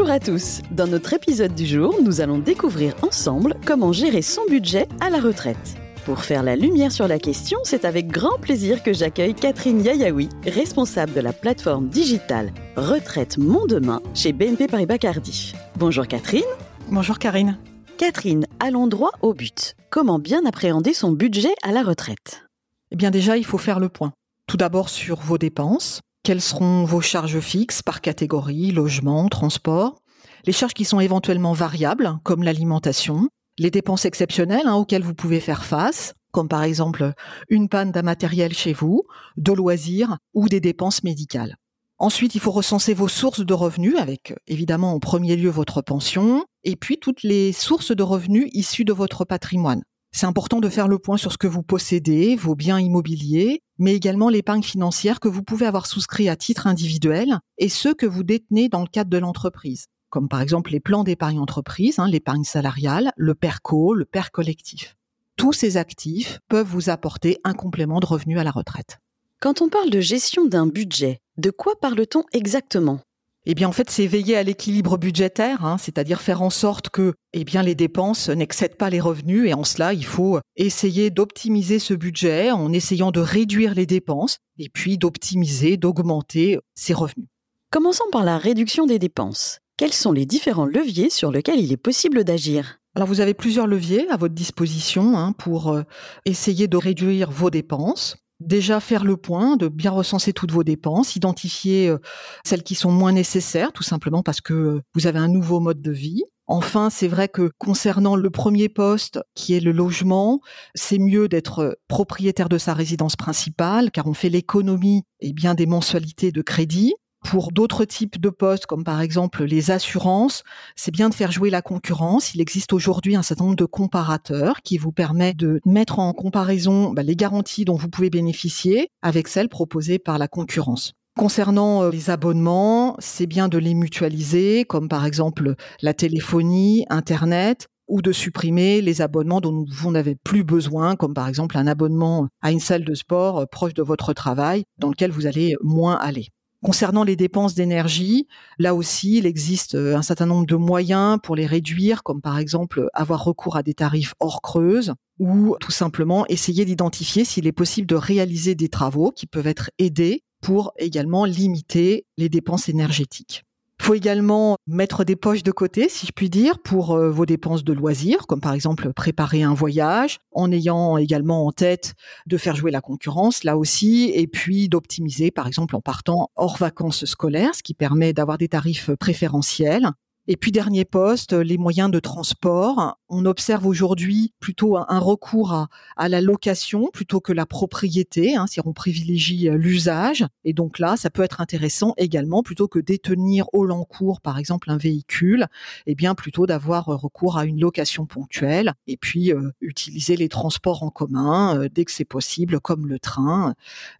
Bonjour à tous. Dans notre épisode du jour, nous allons découvrir ensemble comment gérer son budget à la retraite. Pour faire la lumière sur la question, c'est avec grand plaisir que j'accueille Catherine Yayaoui, responsable de la plateforme digitale Retraite Mon Demain chez BNP Paribas Cardiff. Bonjour Catherine. Bonjour Karine. Catherine, allons droit au but. Comment bien appréhender son budget à la retraite? Eh bien déjà, il faut faire le point. Tout d'abord sur vos dépenses, quelles seront vos charges fixes par catégorie, logement, transport? Les charges qui sont éventuellement variables, comme l'alimentation, les dépenses exceptionnelles hein, auxquelles vous pouvez faire face, comme par exemple une panne d'un matériel chez vous, de loisirs ou des dépenses médicales. Ensuite, il faut recenser vos sources de revenus avec évidemment en premier lieu votre pension et puis toutes les sources de revenus issues de votre patrimoine. C'est important de faire le point sur ce que vous possédez, vos biens immobiliers, mais également l'épargne financière que vous pouvez avoir souscrit à titre individuel et ceux que vous détenez dans le cadre de l'entreprise, comme par exemple les plans d'épargne entreprise, hein, l'épargne salariale, le PERCO, le PER collectif. Tous ces actifs peuvent vous apporter un complément de revenus à la retraite. Quand on parle de gestion d'un budget, de quoi parle-t-on exactement? Eh bien, en fait, c'est veiller à l'équilibre budgétaire, hein, c'est-à-dire faire en sorte que, eh bien, les dépenses n'excèdent pas les revenus. Et en cela, il faut essayer d'optimiser ce budget en essayant de réduire les dépenses et puis d'optimiser, d'augmenter ses revenus. Commençons par la réduction des dépenses. Quels sont les différents leviers sur lesquels il est possible d'agir? Alors vous avez plusieurs leviers à votre disposition hein, pour euh, essayer de réduire vos dépenses déjà faire le point, de bien recenser toutes vos dépenses, identifier euh, celles qui sont moins nécessaires, tout simplement parce que euh, vous avez un nouveau mode de vie. Enfin, c'est vrai que concernant le premier poste, qui est le logement, c'est mieux d'être euh, propriétaire de sa résidence principale, car on fait l'économie et eh bien des mensualités de crédit. Pour d'autres types de postes, comme par exemple les assurances, c'est bien de faire jouer la concurrence. Il existe aujourd'hui un certain nombre de comparateurs qui vous permettent de mettre en comparaison bah, les garanties dont vous pouvez bénéficier avec celles proposées par la concurrence. Concernant euh, les abonnements, c'est bien de les mutualiser, comme par exemple la téléphonie, Internet, ou de supprimer les abonnements dont vous n'avez plus besoin, comme par exemple un abonnement à une salle de sport euh, proche de votre travail, dans lequel vous allez moins aller. Concernant les dépenses d'énergie, là aussi, il existe euh, un certain nombre de moyens pour les réduire, comme par exemple avoir recours à des tarifs hors creuse ou tout simplement essayer d'identifier s'il est possible de réaliser des travaux qui peuvent être aidés pour également limiter les dépenses énergétiques. Faut également mettre des poches de côté, si je puis dire, pour euh, vos dépenses de loisirs, comme par exemple préparer un voyage, en ayant également en tête de faire jouer la concurrence, là aussi, et puis d'optimiser, par exemple, en partant hors vacances scolaires, ce qui permet d'avoir des tarifs préférentiels. Et puis dernier poste, les moyens de transport. On observe aujourd'hui plutôt un, recours à, la location plutôt que la propriété, hein, si on privilégie euh, l'usage. Et donc là, ça peut être intéressant également, plutôt que détenir au long cours, par exemple, un véhicule, eh bien plutôt d'avoir euh, recours à une location ponctuelle et puis euh, utiliser les transports en commun dès que c'est possible, comme le train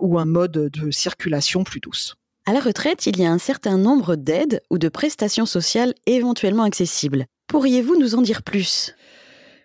ou un mode de circulation plus douce. À la retraite, il y a un certain nombre d'aides ou de prestations sociales éventuellement accessibles. Pourriez-vous nous en dire plus?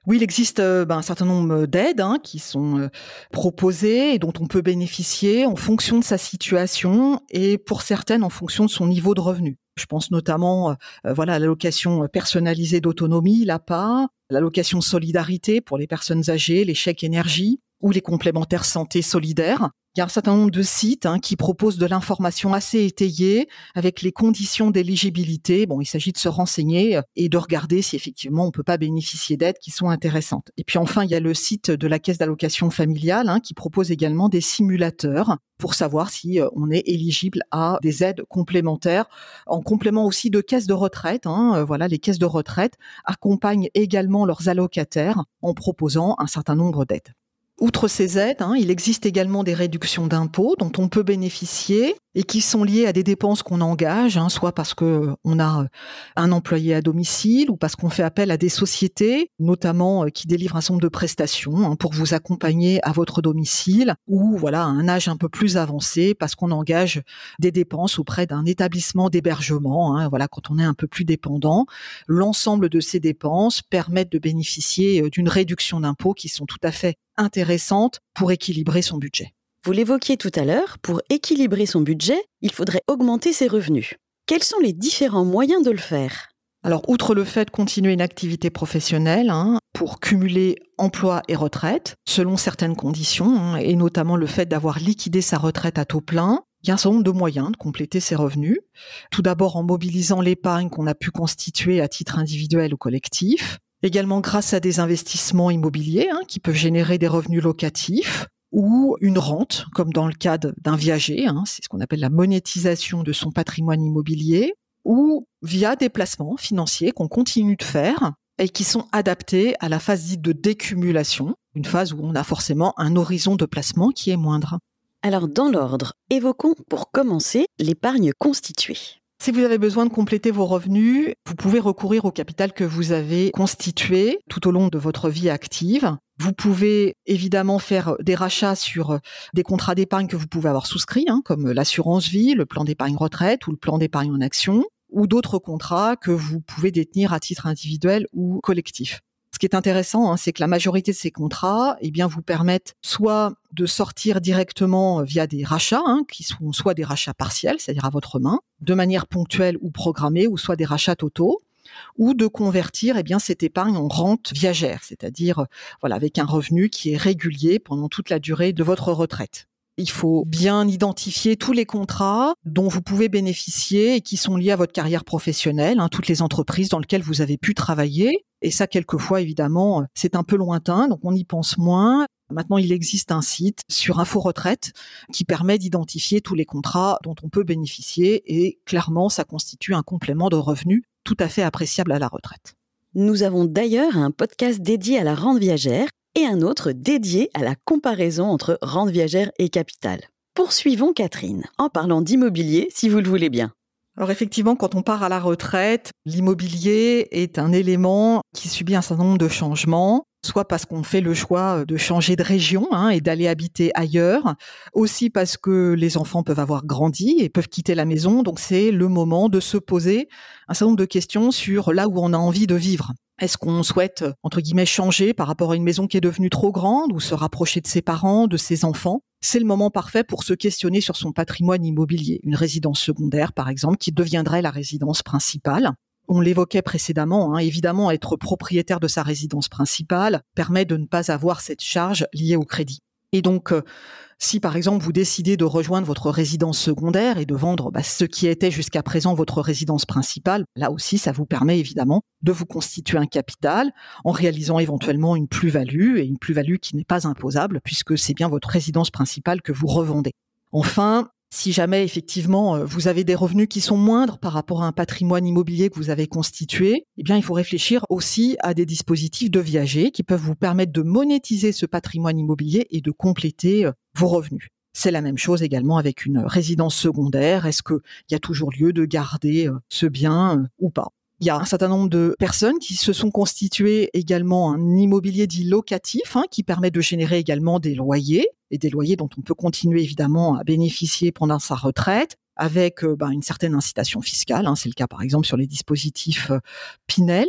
Oui, il existe euh, ben, un certain nombre d'aides hein, qui sont euh, proposées et dont on peut bénéficier en fonction de sa situation et pour certaines en fonction de son niveau de revenu. Je pense notamment euh, à l'allocation personnalisée d'autonomie, l'APA, l'allocation solidarité pour les personnes âgées, les chèques énergie ou les complémentaires santé solidaires. Il y a un certain nombre de sites hein, qui proposent de l'information assez étayée avec les conditions d'éligibilité. Bon, il s'agit de se renseigner euh, et de regarder si effectivement on peut pas bénéficier d'aides qui sont intéressantes. Et puis enfin, il y a le site de la caisse d'allocation familiale hein, qui propose également des simulateurs pour savoir si euh, on est éligible à des aides complémentaires, en complément aussi de caisses de retraite. Hein, euh, voilà, les caisses de retraite accompagnent également leurs allocataires en proposant un certain nombre d'aides. Outre ces aides, hein, il existe également des réductions d'impôts dont on peut bénéficier et qui sont liées à des dépenses qu'on engage, hein, soit parce que euh, on a euh, un employé à domicile ou parce qu'on fait appel à des sociétés, notamment euh, qui délivrent un certain de prestations hein, pour vous accompagner à votre domicile, ou voilà à un âge un peu plus avancé parce qu'on engage des dépenses auprès d'un établissement d'hébergement. voilà quand on est un peu plus dépendant, l'ensemble de ces dépenses permettent de bénéficier d'une réduction d'impôts qui sont tout à fait intéressante pour équilibrer son budget. Vous l'évoquiez tout à l'heure, pour équilibrer son budget, il faudrait augmenter ses revenus. quels sont les différents moyens de le faire? Alors, outre le fait de continuer une activité professionnelle hein, pour cumuler emploi et retraite, selon certaines conditions, hein, et notamment le fait d'avoir liquidé sa retraite à taux plein, il y a un certain nombre de moyens de compléter ses revenus. Tout d'abord en mobilisant l'épargne qu'on a pu constituer à titre individuel ou collectif. Également grâce à des investissements immobiliers hein, qui peuvent générer des revenus locatifs ou une rente, comme dans le cas d'un viager, hein, c'est ce qu'on appelle la monétisation de son patrimoine immobilier, ou via des placements financiers qu'on continue de faire et qui sont adaptés à la phase dite de décumulation, une phase où on a forcément un horizon de placement qui est moindre. Alors dans l'ordre, évoquons pour commencer l'épargne constituée. Si vous avez besoin de compléter vos revenus, vous pouvez recourir au capital que vous avez constitué tout au long de votre vie active. Vous pouvez évidemment faire des rachats sur des contrats d'épargne que vous pouvez avoir souscrits, hein, comme l'assurance vie, le plan d'épargne retraite ou le plan d'épargne en action, ou d'autres contrats que vous pouvez détenir à titre individuel ou collectif. Ce qui est intéressant, hein, c'est que la majorité de ces contrats, eh bien, vous permettent soit de sortir directement via des rachats, hein, qui sont soit des rachats partiels, c'est-à-dire à votre main, de manière ponctuelle ou programmée, ou soit des rachats totaux, ou de convertir eh bien cette épargne en rente viagère, c'est-à-dire voilà avec un revenu qui est régulier pendant toute la durée de votre retraite. Il faut bien identifier tous les contrats dont vous pouvez bénéficier et qui sont liés à votre carrière professionnelle, hein, toutes les entreprises dans lesquelles vous avez pu travailler. Et ça, quelquefois, évidemment, c'est un peu lointain, donc on y pense moins. Maintenant, il existe un site sur Info Retraite qui permet d'identifier tous les contrats dont on peut bénéficier et clairement, ça constitue un complément de revenus tout à fait appréciable à la retraite. Nous avons d'ailleurs un podcast dédié à la rente viagère et un autre dédié à la comparaison entre rente viagère et capital. Poursuivons Catherine en parlant d'immobilier si vous le voulez bien. Alors effectivement, quand on part à la retraite, l'immobilier est un élément qui subit un certain nombre de changements soit parce qu'on fait le choix de changer de région hein, et d'aller habiter ailleurs, aussi parce que les enfants peuvent avoir grandi et peuvent quitter la maison, donc c'est le moment de se poser un certain nombre de questions sur là où on a envie de vivre. Est-ce qu'on souhaite, entre guillemets, changer par rapport à une maison qui est devenue trop grande ou se rapprocher de ses parents, de ses enfants? C'est le moment parfait pour se questionner sur son patrimoine immobilier. Une résidence secondaire, par exemple, qui deviendrait la résidence principale. On l'évoquait précédemment, hein, évidemment, être propriétaire de sa résidence principale permet de ne pas avoir cette charge liée au crédit. Et donc, euh, si par exemple vous décidez de rejoindre votre résidence secondaire et de vendre bah, ce qui était jusqu'à présent votre résidence principale, là aussi, ça vous permet évidemment de vous constituer un capital en réalisant éventuellement une plus-value et une plus-value qui n'est pas imposable puisque c'est bien votre résidence principale que vous revendez. Enfin, si jamais effectivement euh, vous avez des revenus qui sont moindres par rapport à un patrimoine immobilier que vous avez constitué, eh bien il faut réfléchir aussi à des dispositifs de viager qui peuvent vous permettre de monétiser ce patrimoine immobilier et de compléter euh, vos revenus. C'est la même chose également avec une résidence secondaire. Est-ce qu'il y a toujours lieu de garder euh, ce bien ou pas? Il y a un certain nombre de personnes qui se sont constituées également un immobilier dit locatif, hein, qui permet de générer également des loyers et des loyers dont on peut continuer évidemment à bénéficier pendant sa retraite avec euh, ben, une certaine incitation fiscale. Hein. C'est le cas par exemple sur les dispositifs euh, Pinel.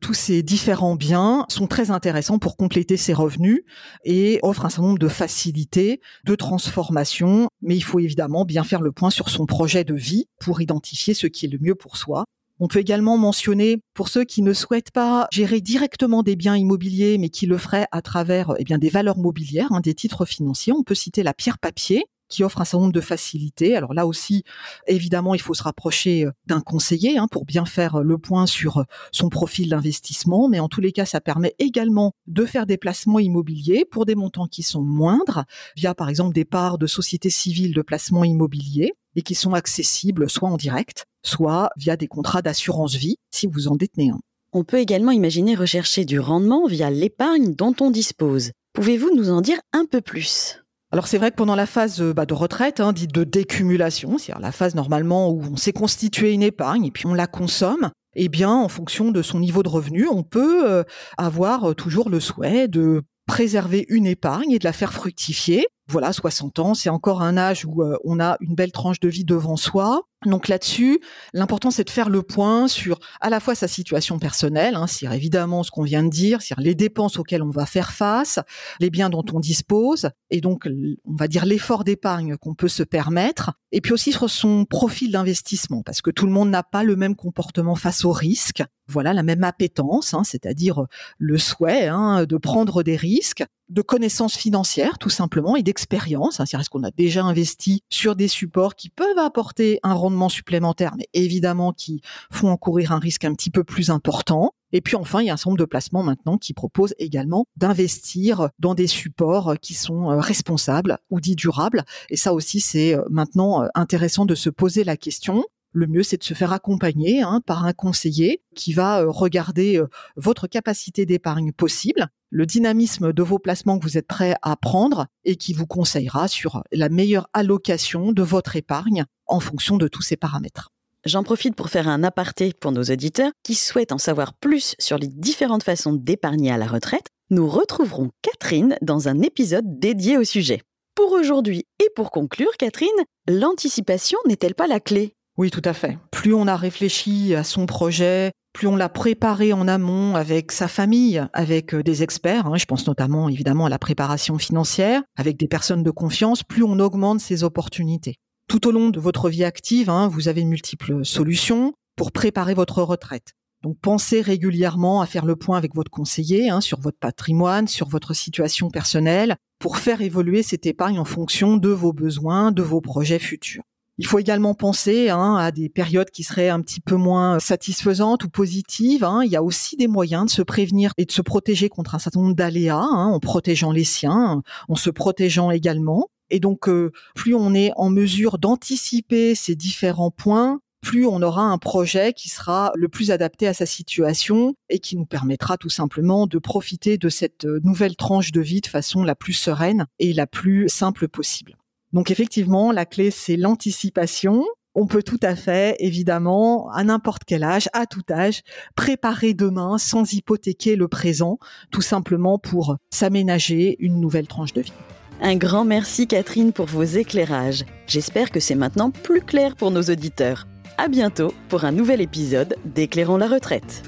Tous ces différents biens sont très intéressants pour compléter ses revenus et offrent un certain nombre de facilités, de transformation, mais il faut évidemment bien faire le point sur son projet de vie pour identifier ce qui est le mieux pour soi on peut également mentionner, pour ceux qui ne souhaitent pas gérer directement des biens immobiliers, mais qui le feraient à travers eh bien, des valeurs mobilières, hein, des titres financiers, on peut citer la pierre papier qui offre un certain nombre de facilités. Alors là aussi, évidemment, il faut se rapprocher euh, d'un conseiller hein, pour bien faire le point sur euh, son profil d'investissement, mais en tous les cas, ça permet également de faire des placements immobiliers pour des montants qui sont moindres, via par exemple des parts de sociétés civiles de placement immobilier et qui sont accessibles soit en direct, soit via des contrats d'assurance vie si vous en détenez un. On peut également imaginer rechercher du rendement via l'épargne dont on dispose. Pouvez-vous nous en dire un peu plus? Alors c'est vrai que pendant la phase bah, de retraite, hein, dite de décumulation, c'est-à-dire la phase normalement où on s'est constitué une épargne et puis on la consomme, eh bien en fonction de son niveau de revenu, on peut euh, avoir euh, toujours le souhait de préserver une épargne et de la faire fructifier. Voilà, 60 ans, c'est encore un âge où euh, on a une belle tranche de vie devant soi. Donc là-dessus, l'important c'est de faire le point sur à la fois sa situation personnelle, hein, sur évidemment ce qu'on vient de dire, sur les dépenses auxquelles on va faire face, les biens dont on dispose, et donc on va dire l'effort d'épargne qu'on peut se permettre, et puis aussi sur son profil d'investissement, parce que tout le monde n'a pas le même comportement face au risque, voilà la même appétence, hein, c'est-à-dire le souhait hein, de prendre des risques, de connaissances financières tout simplement et d'expérience. Hein, c'est-à-dire qu'on a déjà investi sur des supports qui peuvent apporter un rendement supplémentaire, mais évidemment qui font encourir un risque un petit peu plus important. Et puis enfin, il y a un certain nombre de placements maintenant qui proposent également d'investir dans des supports qui sont euh, responsables ou dits durables. Et ça aussi, c'est euh, maintenant euh, intéressant de se poser la question le mieux, c'est de se faire accompagner hein, par un conseiller qui va regarder votre capacité d'épargne possible, le dynamisme de vos placements que vous êtes prêt à prendre et qui vous conseillera sur la meilleure allocation de votre épargne en fonction de tous ces paramètres. J'en profite pour faire un aparté pour nos auditeurs qui souhaitent en savoir plus sur les différentes façons d'épargner à la retraite. Nous retrouverons Catherine dans un épisode dédié au sujet. Pour aujourd'hui et pour conclure, Catherine, l'anticipation n'est-elle pas la clé? Oui, tout à fait. Plus on a réfléchi à son projet, plus on l'a préparé en amont avec sa famille, avec euh, des experts, hein, je pense notamment évidemment à la préparation financière, avec des personnes de confiance, plus on augmente ses opportunités. Tout au long de votre vie active, hein, vous avez multiples solutions pour préparer votre retraite. Donc pensez régulièrement à faire le point avec votre conseiller hein, sur votre patrimoine, sur votre situation personnelle, pour faire évoluer cette épargne en fonction de vos besoins, de vos projets futurs. Il faut également penser hein, à des périodes qui seraient un petit peu moins satisfaisantes ou positives. Il y a aussi des moyens de se prévenir et de se protéger contre un certain nombre d'aléas en protégeant les siens, en se protégeant également. Et donc, euh, plus on est en mesure d'anticiper ces différents points, plus on aura un projet qui sera le plus adapté à sa situation et qui nous permettra tout simplement de profiter de cette euh, nouvelle tranche de vie de façon la plus sereine et la plus simple possible. Donc effectivement, la clé, c'est l'anticipation. On peut tout à fait, évidemment, à n'importe quel âge, à tout âge, préparer demain sans hypothéquer le présent, tout simplement pour s'aménager une nouvelle tranche de vie. Un grand merci Catherine pour vos éclairages. J'espère que c'est maintenant plus clair pour nos auditeurs. À bientôt pour un nouvel épisode d'Éclairons la retraite.